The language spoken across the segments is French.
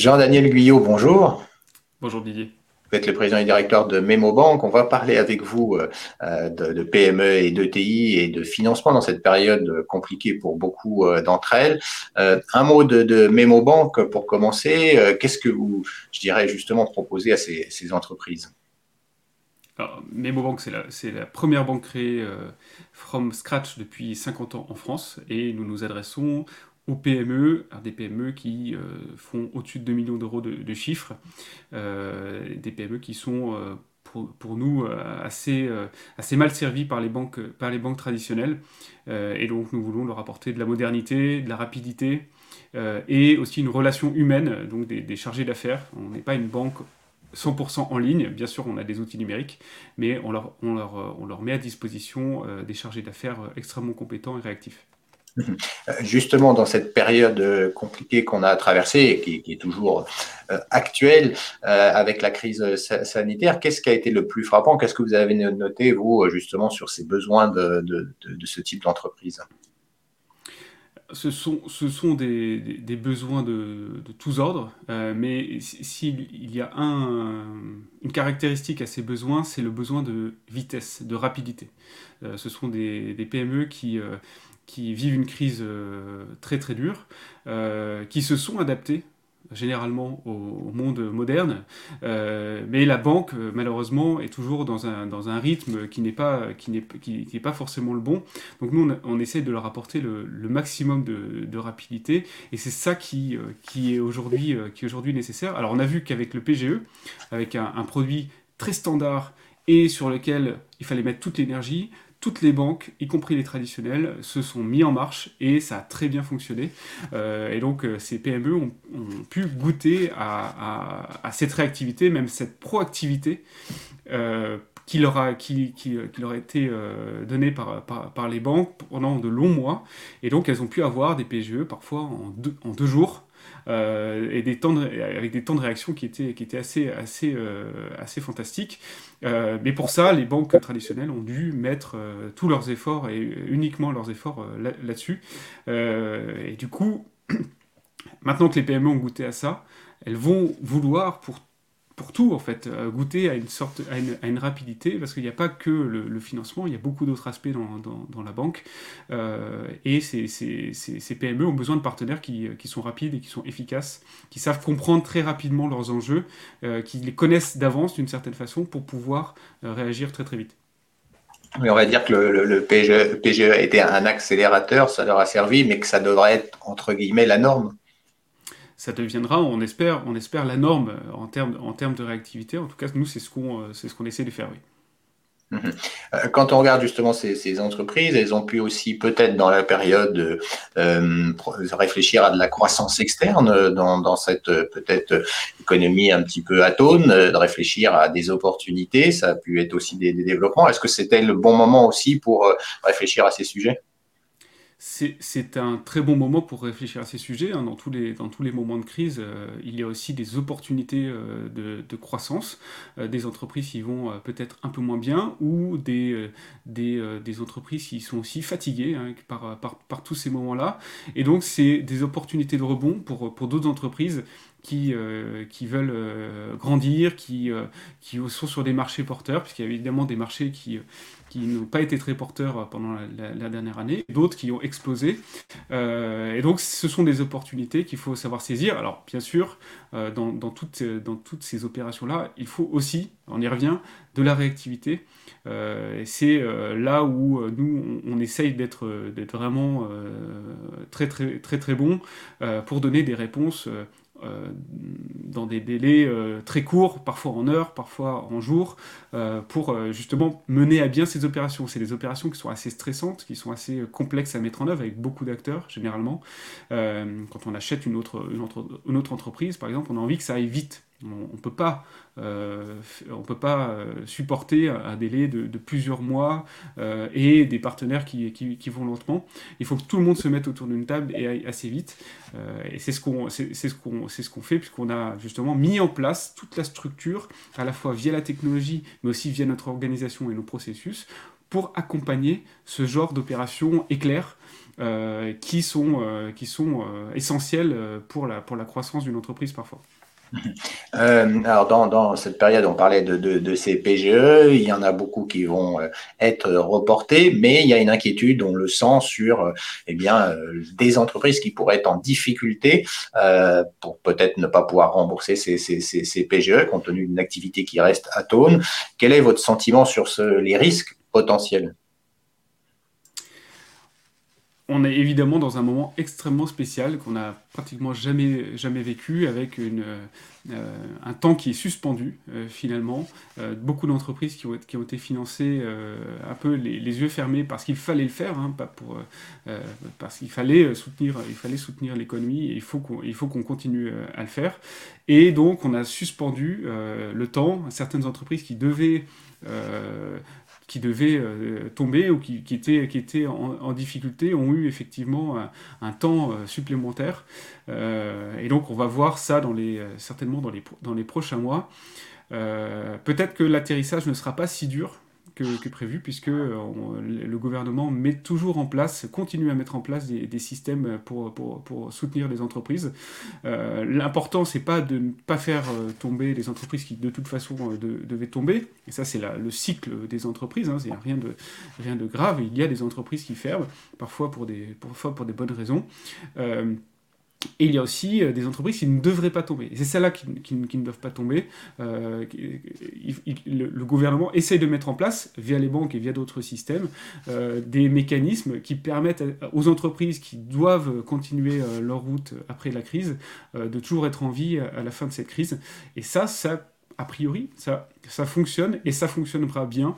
Jean-Daniel Guyot, bonjour. Bonjour Didier. Vous êtes le président et directeur de Memobank. On va parler avec vous euh, de, PME et d'ETI et de financement dans cette période compliquée pour beaucoup euh, d'entre elles. Euh, un mot de, de Memobank pour commencer. Qu'est-ce que vous, je dirais justement, proposez à ces, entreprises? Alors, Memobank, c'est la, première banque créée from scratch depuis 50 ans en France et nous nous adressons aux PME, des PME qui euh, font au-dessus de 2 millions d'euros de, chiffres, euh, des PME qui sont euh, pour, nous assez, assez mal servies par les banques, par les banques traditionnelles. et donc nous voulons leur apporter de la modernité, de la rapidité et aussi une relation humaine, donc des, chargés d'affaires. On n'est pas une banque 100% en ligne. Bien sûr, on a des outils numériques, mais on leur, on leur, on leur met à disposition des chargés d'affaires extrêmement compétents et réactifs. Justement, dans cette période euh, compliquée qu'on a traversée et qui, est toujours euh, actuelle euh, avec la crise sanitaire, qu'est-ce qui a été le plus frappant? Qu'est-ce que vous avez noté, vous, justement, sur ces besoins de, ce type d'entreprise? Ce sont, ce sont des, besoins de, tous ordres, mais s'il y a un, une caractéristique à ces besoins, c'est le besoin de vitesse, de rapidité. ce sont des, PME qui, qui vivent une crise euh, très très dure, euh, qui se sont adaptés généralement au, monde moderne, euh, mais la banque malheureusement est toujours dans un, dans un rythme qui n'est pas, qui n'est, qui, pas forcément le bon. Donc nous on, essaie de leur apporter le, maximum de, rapidité et c'est ça qui, qui est aujourd'hui, qui aujourd'hui nécessaire. Alors on a vu qu'avec le PGE, avec un produit très standard et sur lequel il fallait mettre toute l'énergie, toutes les banques, y compris les traditionnelles, se sont mis en marche et ça a très bien fonctionné. Euh, et donc euh, ces PME ont, pu goûter à, cette réactivité, même cette proactivité euh, qui, leur a, été donnée par, les banques pendant de longs mois. Et donc elles ont pu avoir des PGE parfois en deux jours. Euh, et des temps avec des temps de réaction qui étaient, qui étaient assez, assez, euh, assez fantastiques. Euh, mais pour ça, les banques traditionnelles ont dû mettre tous leurs efforts et uniquement leurs efforts là-dessus. et du coup, maintenant que les PME ont goûté à ça, elles vont vouloir pour pour tout en fait, euh, goûter à une sorte, à une, rapidité, parce qu'il n'y a pas que le, financement, il y a beaucoup d'autres aspects dans, dans, la banque, euh, et ces, PME ont besoin de partenaires qui, qui, sont rapides et qui sont efficaces, qui savent comprendre très rapidement leurs enjeux, euh, qui les connaissent d'avance d'une certaine façon pour pouvoir réagir très très vite. Mais on va dire que le, le, PGE, PGE a été un accélérateur, ça leur a servi, mais que ça devrait être entre guillemets la norme ça deviendra, on espère, on espère la norme euh, en termes, en termes de réactivité. En tout cas, nous, c'est ce qu'on euh, ce qu'on essaie de faire, oui. Mhm. Euh, quand on regarde justement ces, entreprises, elles ont pu aussi peut-être dans la période réfléchir à de la croissance externe dans, cette peut-être économie un petit peu atone, de réfléchir à des opportunités. Ça a pu être aussi des développements. Est-ce que c'était le bon moment aussi pour réfléchir à ces sujets? C'est un très bon moment pour réfléchir à ces sujets. Hein. Dans, tous les, moments de crise, euh, il y a aussi des opportunités euh, de, croissance, euh, des entreprises qui vont peut-être un peu moins bien ou des, entreprises qui sont aussi fatiguées hein, par, tous ces moments-là. Et donc, c'est des opportunités de rebond pour d'autres entreprises qui, qui veulent grandir, qui, qui sont sur des marchés porteurs, puisqu'il y a évidemment des marchés qui qui n'ont pas été très porteurs pendant la, dernière année, d'autres qui ont explosé. Euh, et donc, ce sont des opportunités qu'il faut savoir saisir. Alors, bien sûr, euh, dans, dans, toutes, dans toutes ces opérations-là, il faut aussi, on y revient, de la réactivité. Euh, c'est là où nous, on, essaye d'être vraiment très, très, très, très bon pour donner des réponses euh, dans des délais euh, très courts, parfois en heures, parfois en jours, euh, pour justement mener à bien ces opérations. C'est des opérations qui sont assez stressantes, qui sont assez complexes à mettre en œuvre avec beaucoup d'acteurs généralement. quand on achète une autre, une autre entreprise, par exemple, on a envie que ça aille vite. On ne peut pas, euh, on peut pas euh, supporter un délai de, plusieurs mois euh, et des partenaires qui, qui, vont lentement. Il faut que tout le monde se mette autour d'une table et aille assez vite. et c'est ce qu'on c'est, ce qu'on c'est ce qu'on fait puisqu'on a justement mis en place toute la structure, à la fois via la technologie, mais aussi via notre organisation et nos processus, pour accompagner ce genre d'opérations éclairs qui sont, qui sont essentielles pour la, pour la croissance d'une entreprise parfois. Euh, alors dans, cette période, on parlait de, ces PGE, il y en a beaucoup qui vont euh, être reportés, mais il y a une inquiétude, on le sent, sur euh, eh bien, des entreprises qui pourraient être en difficulté pour peut-être ne pas pouvoir rembourser ces, PGE compte tenu d'une activité qui reste atone. Quel est votre sentiment sur les risques potentiels? On est évidemment dans un moment extrêmement spécial qu'on n'a pratiquement jamais, jamais vécu, avec euh, un temps qui est suspendu euh, finalement. Euh, beaucoup d'entreprises qui ont, été financées un peu les, yeux fermés parce qu'il fallait le faire, hein, parce qu'il fallait soutenir, l'économie et il faut qu'on, il faut qu'on continue à le faire. Et donc on a suspendu le temps. Certaines entreprises qui devaient qui devaient euh, tomber ou qui, étaient, en, difficulté ont eu effectivement un, temps euh, supplémentaire. Euh, et donc on va voir ça certainement dans les prochains mois. Peut-être que l'atterrissage ne sera pas si dur que, prévu, puisque euh, le gouvernement met toujours en place, continue à mettre en place des, systèmes pour, pour, pour, soutenir les entreprises. Euh, L'important, c'est pas de ne pas faire euh, tomber les entreprises qui, de toute façon, euh, devaient tomber. Et ça, c'est le cycle des entreprises. Hein, c'est rien de, rien de grave. Il y a des entreprises qui ferment, parfois pour des, parfois pour des bonnes raisons. Et il y a aussi euh, des entreprises qui ne devraient pas tomber. Et c'est celles-là qui, ne doivent pas tomber. Euh, le, gouvernement essaye de mettre en place, via les banques et via d'autres systèmes, euh, des mécanismes qui permettent aux entreprises qui doivent continuer leur route après la crise de toujours être en vie à la fin de cette crise. Et ça, ça a priori, ça, ça fonctionne et ça fonctionnera bien,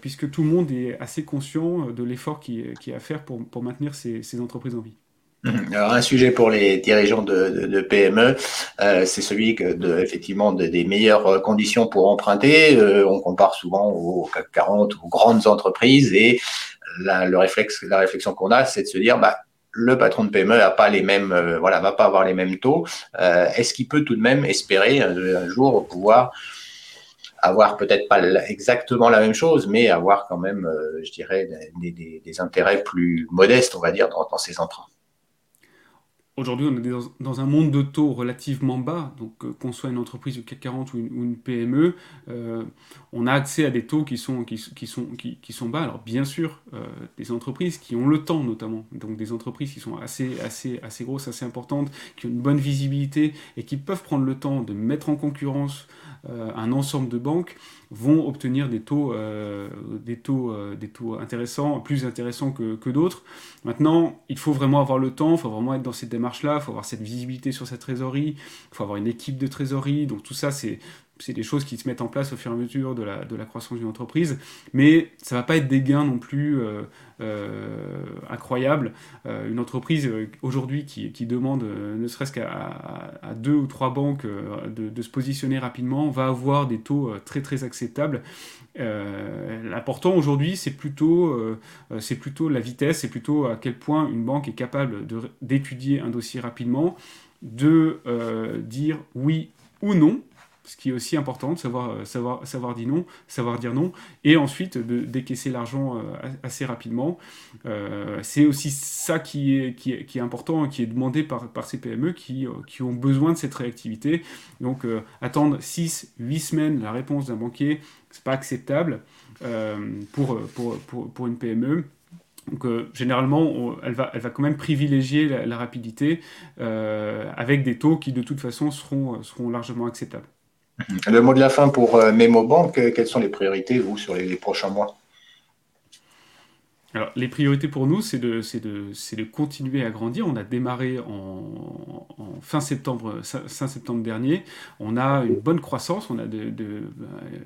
puisque tout le monde est assez conscient de l'effort qui, qui est à faire pour, maintenir ces entreprises en vie. Mhm. Alors un sujet pour les dirigeants de, PME, euh, c'est celui que de, effectivement des meilleures conditions pour emprunter. Euh, on compare souvent au CAC 40, aux grandes entreprises, et la, le réflexe, la réflexion qu'on a, c'est de se dire, bah, le patron de PME a pas les mêmes, euh, voilà, va pas avoir les mêmes taux. Est-ce qu'il peut tout de même espérer un jour pouvoir avoir peut-être pas exactement la même chose, mais avoir quand même, je dirais, des, intérêts plus modestes, on va dire, dans, dans ses emprunts? Aujourd'hui, on est dans, un monde de taux relativement bas, donc euh, qu'on soit une entreprise du CAC 40 ou une, PME, euh, on a accès à des taux qui sont, qui, sont, qui, sont bas. Alors bien sûr, euh, des entreprises qui ont le temps notamment, donc des entreprises qui sont assez, assez, assez grosses, assez importantes, qui ont une bonne visibilité et qui peuvent prendre le temps de mettre en concurrence un ensemble de banques, vont obtenir des taux, euh, euh, intéressants, plus intéressants que, d'autres. Maintenant, il faut vraiment avoir le temps, il faut vraiment être dans cette démarche-là, il faut avoir cette visibilité sur cette trésorerie, il faut avoir une équipe de trésorerie. Donc tout ça, c'est c'est des choses qui se mettent en place au fur et à mesure de la, de la croissance d'une entreprise, mais ça ne va pas être des gains non plus euh, euh, incroyables. Euh, une entreprise aujourd'hui qui, qui, demande ne serait-ce qu'à deux ou trois banques de, de, se positionner rapidement va avoir des taux très très acceptables. L'important aujourd'hui, c'est plutôt, c'est plutôt la vitesse, c'est plutôt à quel point une banque est capable d'étudier un dossier rapidement, de dire oui ou non ce qui est aussi important, de savoir, euh, savoir, savoir, dire, non, savoir dire non, et ensuite de décaisser l'argent euh, assez rapidement. Euh, c'est aussi ça qui est, qui est, important, qui est demandé par, par ces PME qui, qui ont besoin de cette réactivité. Donc attendre 6, 8 semaines la réponse d'un banquier, c'est pas acceptable pour, pour, pour, pour, une PME. Donc généralement, elle, va, elle va quand même privilégier la, la rapidité avec des taux qui de toute façon seront, seront largement acceptables. Le mot de la fin pour euh, Memo Bank, euh, quelles sont les priorités, vous, sur les, prochains mois? Alors, les priorités pour nous, c'est de, de, de, continuer à grandir. On a démarré en, fin, septembre, fin septembre dernier. On a une bonne croissance. On a de,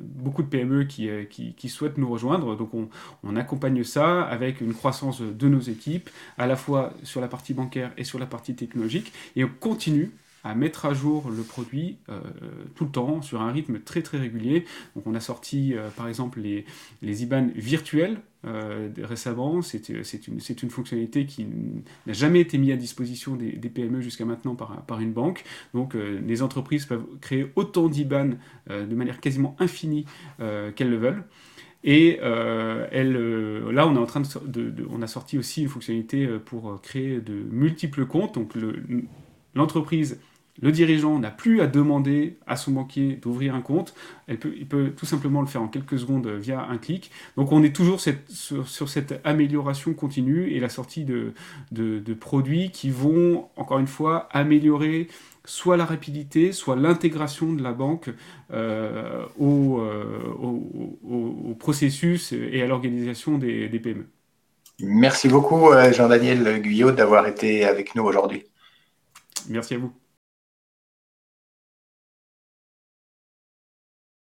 beaucoup de PME qui, euh, qui, qui, souhaitent nous rejoindre. Donc, on, on, accompagne ça avec une croissance de nos équipes, à la fois sur la partie bancaire et sur la partie technologique. Et on continue à mettre à jour le produit euh, tout le temps, sur un rythme très très régulier. Donc on a sorti euh, par exemple les, les IBAN virtuels euh, récemment. C'est une, une, fonctionnalité qui n'a jamais été mise à disposition des, PME jusqu'à maintenant par, par, une banque. Donc les entreprises peuvent créer autant d'IBAN de manière quasiment infinie qu'elles le veulent. Et elle, là, on est en train de, on a sorti aussi une fonctionnalité pour créer de multiples comptes. Donc l'entreprise le dirigeant n'a plus à demander à son banquier d'ouvrir un compte. Elle peut, il peut tout simplement le faire en quelques secondes via un clic. Donc on est toujours sur, cette amélioration continue et la sortie de, produits qui vont, encore une fois, améliorer soit la rapidité, soit l'intégration de la banque euh, euh, au, processus et à l'organisation des, des PME. Merci beaucoup, euh, Jean-Daniel Guyot, d'avoir été avec nous aujourd'hui. Merci à vous.